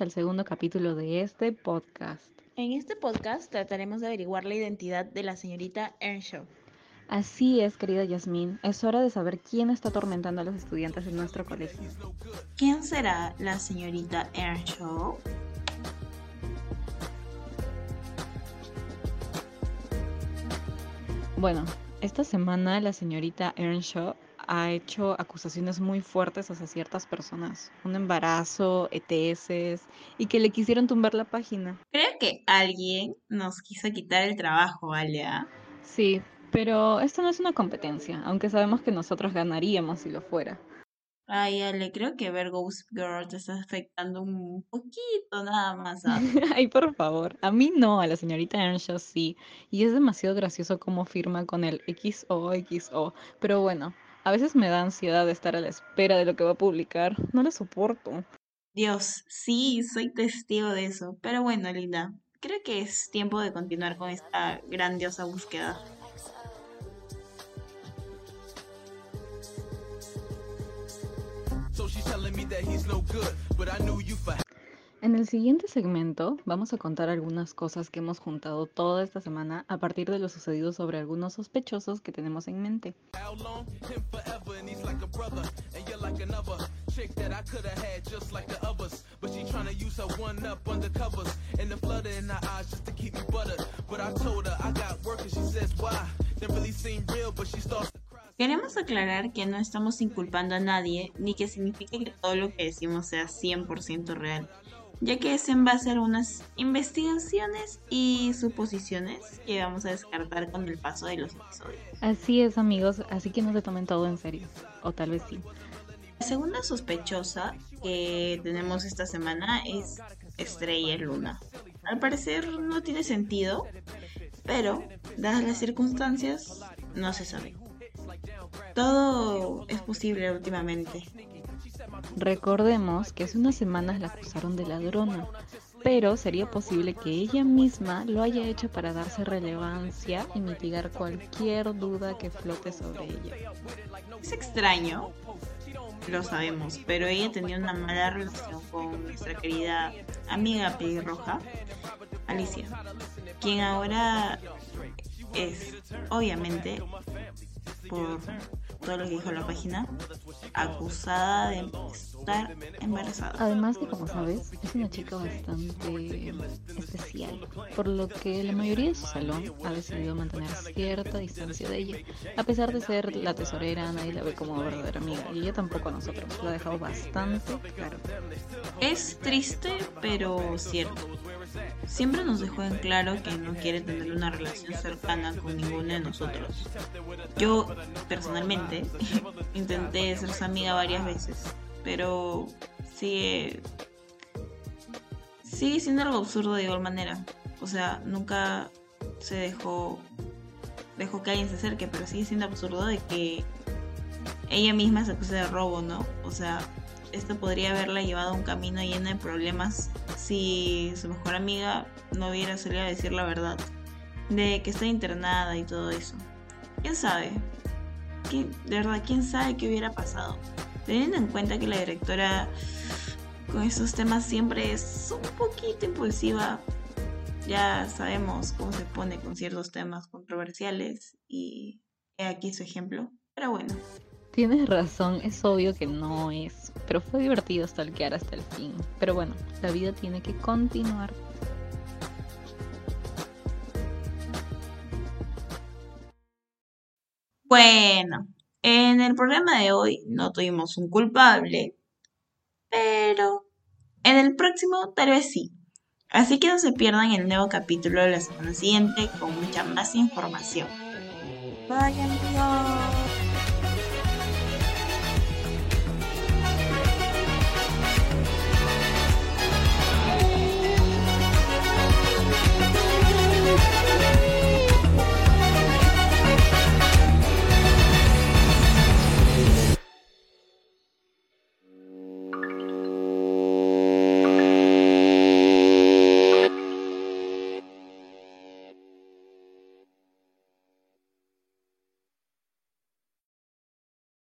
al segundo capítulo de este podcast. En este podcast trataremos de averiguar la identidad de la señorita Earnshaw. Así es, querida Yasmín, es hora de saber quién está atormentando a los estudiantes de nuestro colegio. ¿Quién será la señorita Earnshaw? Bueno, esta semana la señorita Earnshaw ha hecho acusaciones muy fuertes hacia ciertas personas, un embarazo, ETS, y que le quisieron tumbar la página. Creo que alguien nos quiso quitar el trabajo, Alia. Sí, pero esto no es una competencia, aunque sabemos que nosotros ganaríamos si lo fuera. Ay, Ale, creo que ver Ghost Girl te está afectando un poquito nada más. ¿ah? Ay, por favor. A mí no, a la señorita Earnshaw sí. Y es demasiado gracioso cómo firma con el XOXO. Pero bueno, a veces me da ansiedad de estar a la espera de lo que va a publicar. No lo soporto. Dios, sí, soy testigo de eso. Pero bueno, Linda, creo que es tiempo de continuar con esta grandiosa búsqueda. En el siguiente segmento vamos a contar algunas cosas que hemos juntado toda esta semana a partir de lo sucedido sobre algunos sospechosos que tenemos en mente. Queremos aclarar que no estamos inculpando a nadie, ni que signifique que todo lo que decimos sea 100% real, ya que es en base a algunas investigaciones y suposiciones que vamos a descartar con el paso de los episodios. Así es amigos, así que no se tomen todo en serio, o tal vez sí. La segunda sospechosa que tenemos esta semana es Estrella Luna. Al parecer no tiene sentido, pero dadas las circunstancias, no se sabe. Todo es posible últimamente. Recordemos que hace unas semanas la acusaron de ladrona, pero sería posible que ella misma lo haya hecho para darse relevancia y mitigar cualquier duda que flote sobre ella. Es extraño, lo sabemos, pero ella tenía una mala relación con nuestra querida amiga pelirroja, Alicia, quien ahora es, obviamente, por todo lo que dijo la página, acusada de estar embarazada. Además que como sabes, es una chica bastante especial, por lo que la mayoría de su salón ha decidido mantener cierta distancia de ella. A pesar de ser la tesorera, nadie la ve como verdadera amiga, y ella tampoco a nosotros, lo ha dejado bastante claro. Es triste, pero cierto. Siempre nos dejó en claro que no quiere tener una relación cercana con ninguno de nosotros. Yo, personalmente, intenté ser su amiga varias veces, pero sigue, sigue siendo algo absurdo de igual manera. O sea, nunca se dejó, dejó que alguien se acerque, pero sigue siendo absurdo de que ella misma se acuse de robo, ¿no? O sea, esto podría haberla llevado a un camino lleno de problemas si su mejor amiga no hubiera salido a decir la verdad de que está internada y todo eso. ¿Quién sabe? de verdad, ¿quién sabe qué hubiera pasado? Teniendo en cuenta que la directora con esos temas siempre es un poquito impulsiva, ya sabemos cómo se pone con ciertos temas controversiales y he aquí su ejemplo. Pero bueno, Tienes razón, es obvio que no es, pero fue divertido stalkear hasta el fin. Pero bueno, la vida tiene que continuar. Bueno, en el programa de hoy no tuvimos un culpable, pero en el próximo tal vez sí. Así que no se pierdan el nuevo capítulo de la semana siguiente con mucha más información. Bye, amigos.